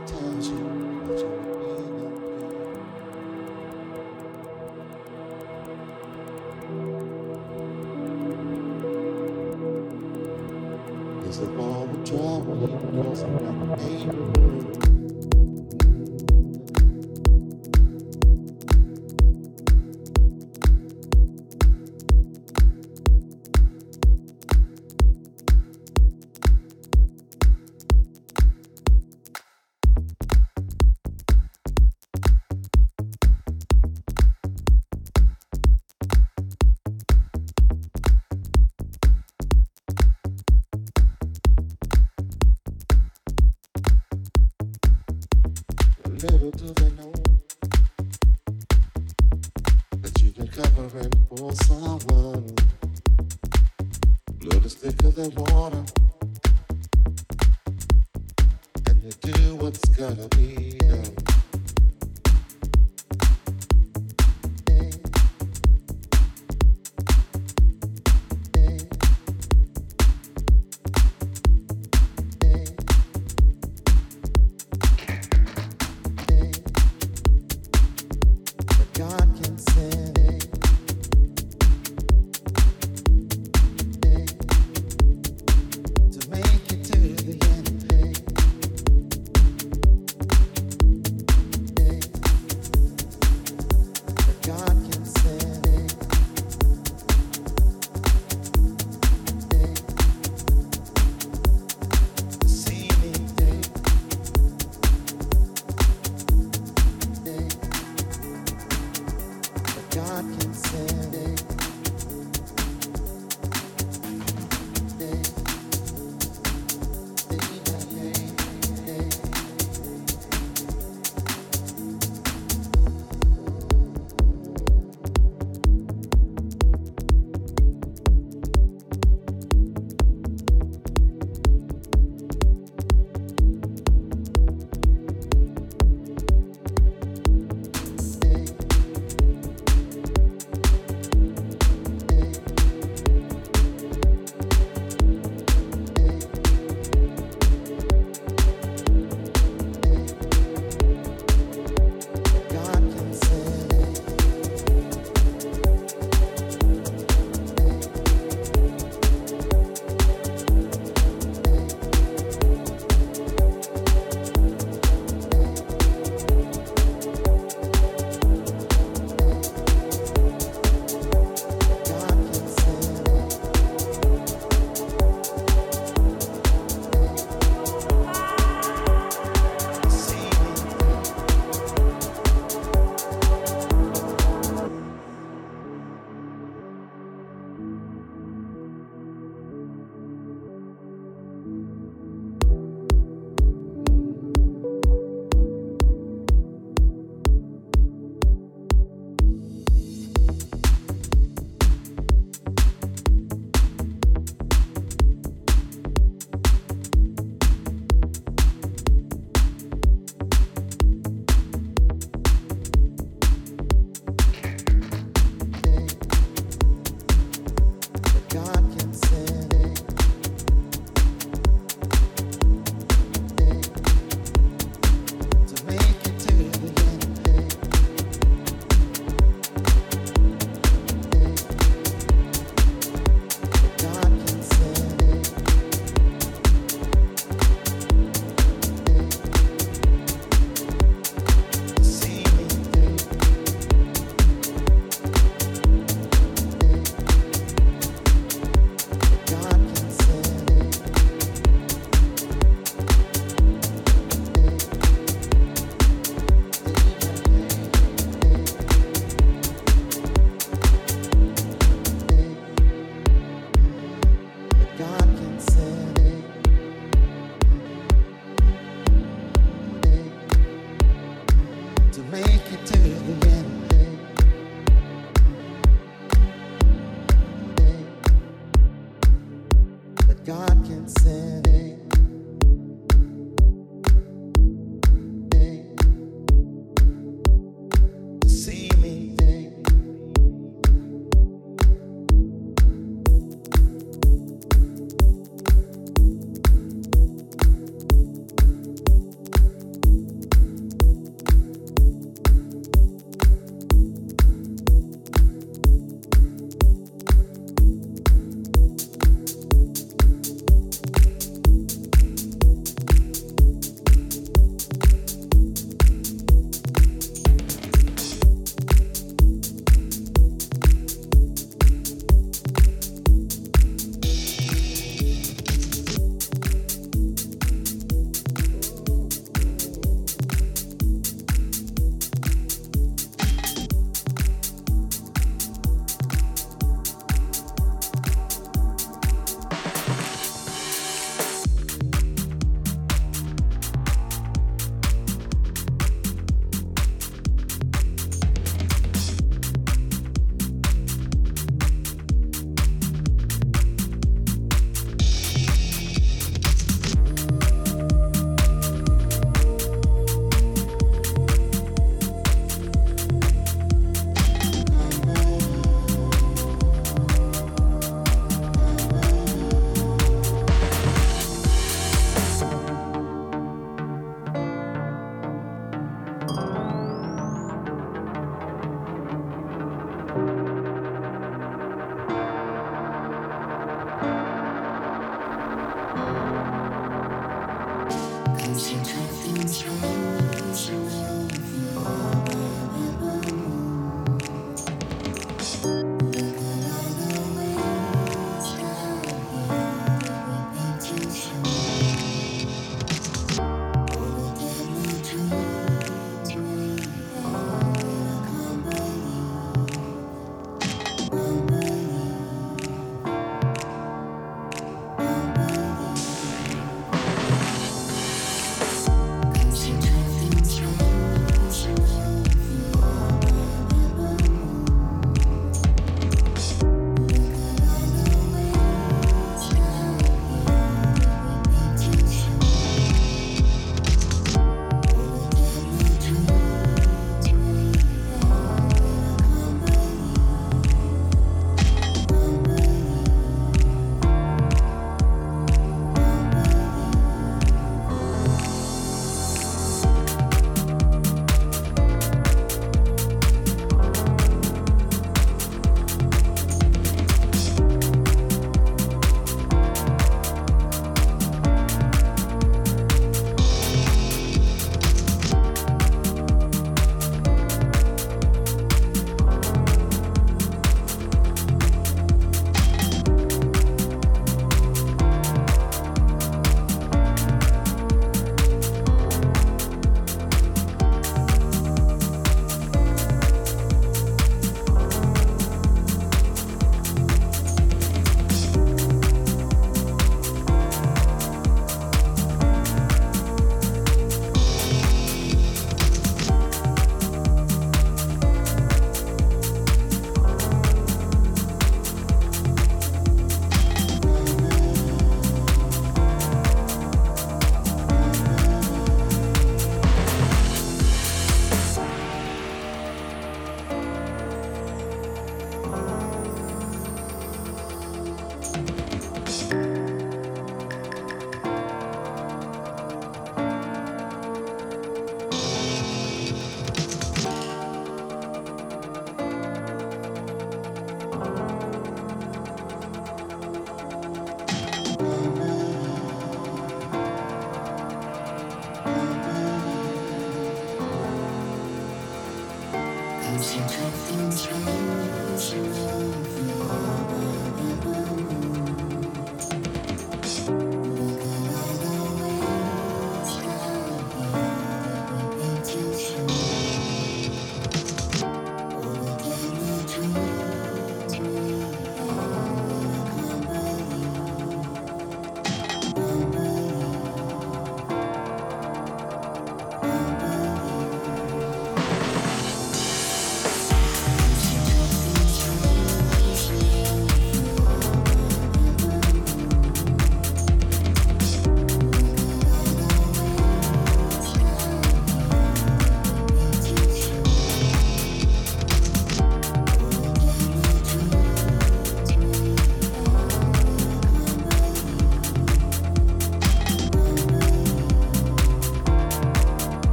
아, 흩어진 우정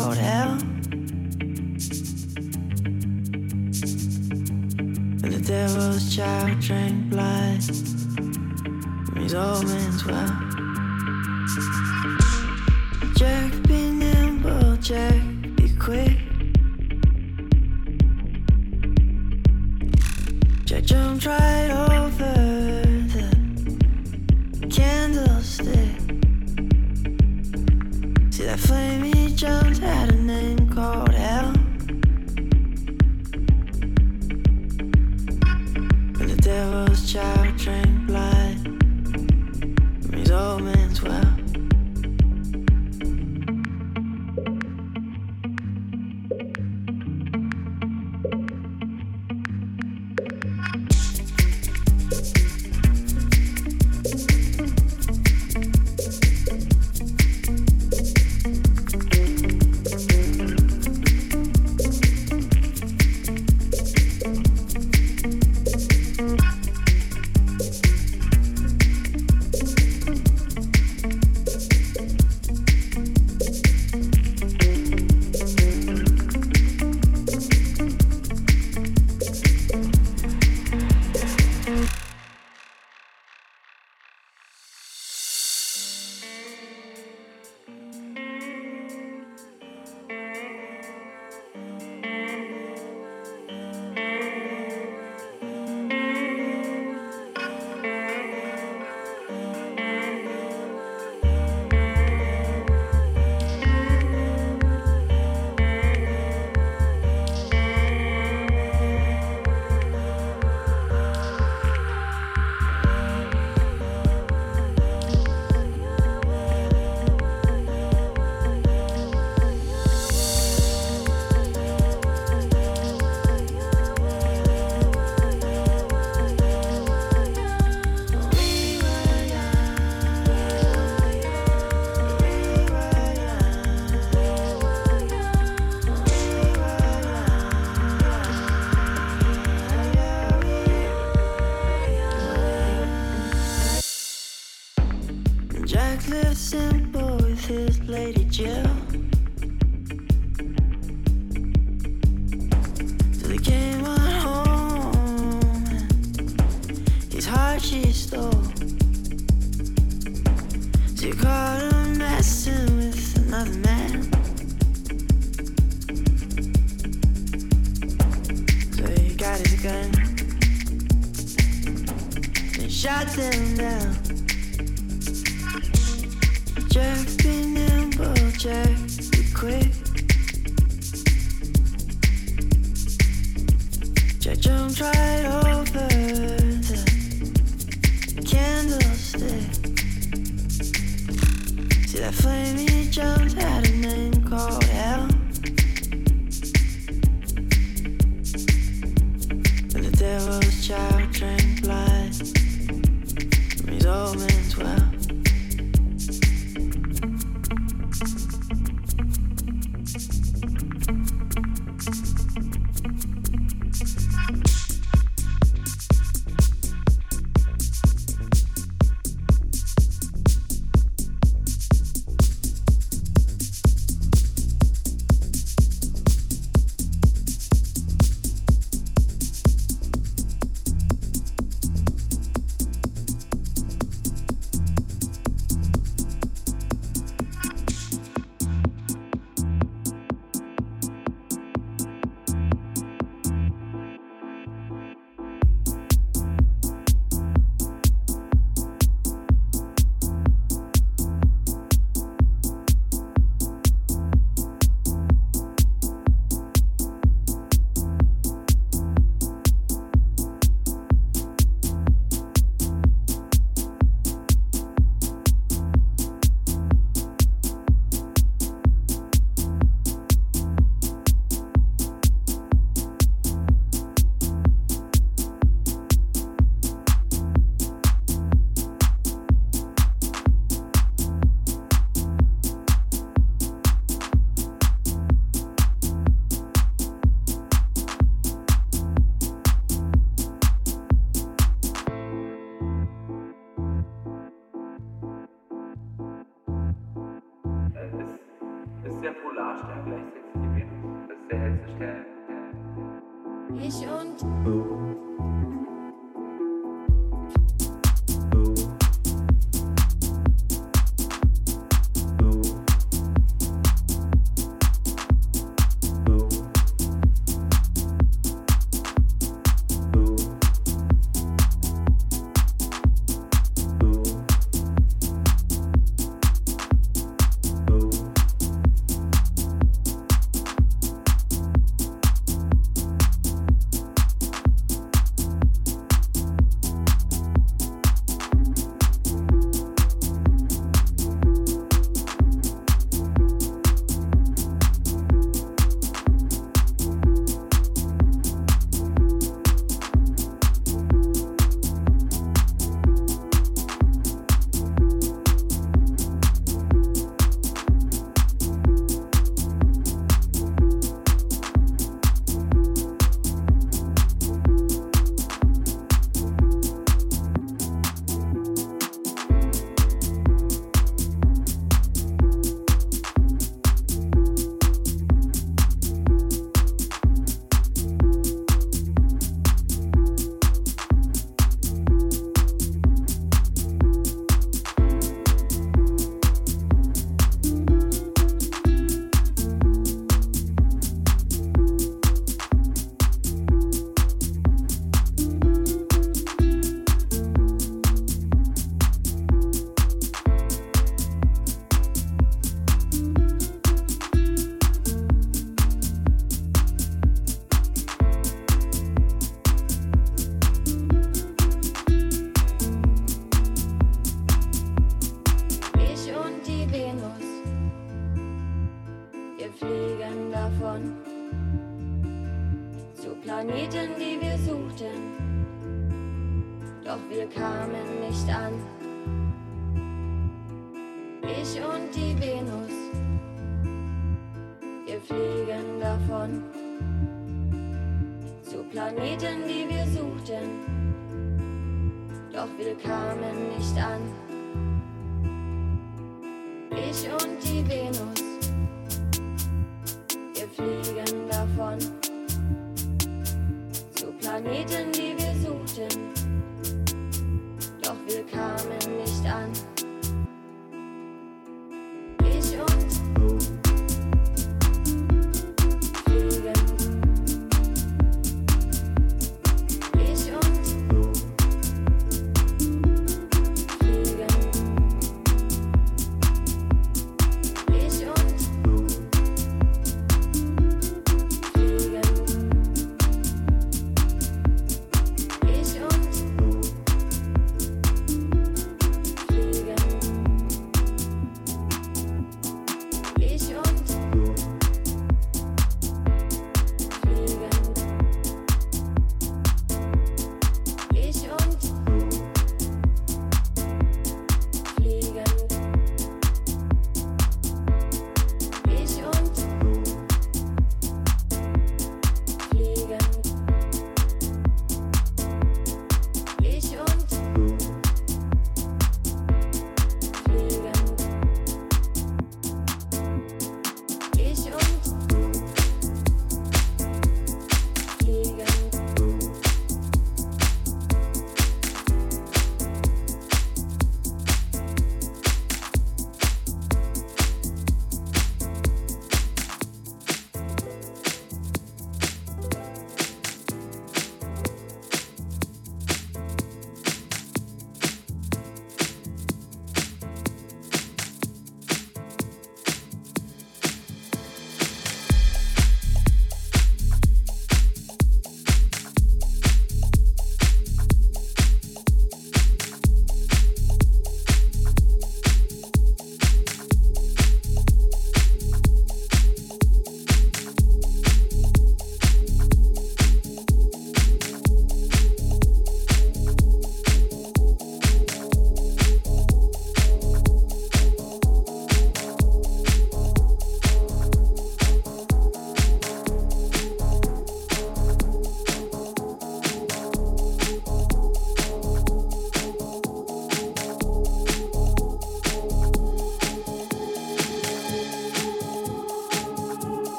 forever. And the devil's child drank blood. His old man's well.